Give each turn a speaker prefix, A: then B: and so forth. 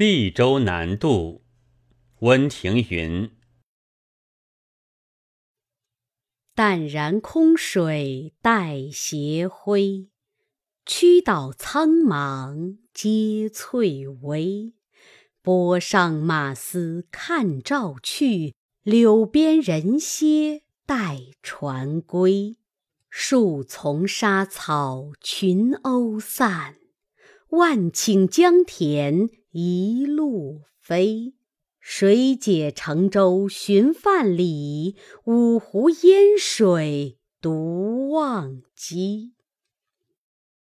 A: 利州南渡，温庭筠。
B: 淡然空水带斜晖，曲岛苍茫接翠微。波上马嘶看棹去，柳边人歇待船归。树丛沙草群鸥散，万顷江田一路飞。水解乘舟寻范蠡？五湖烟水独忘机。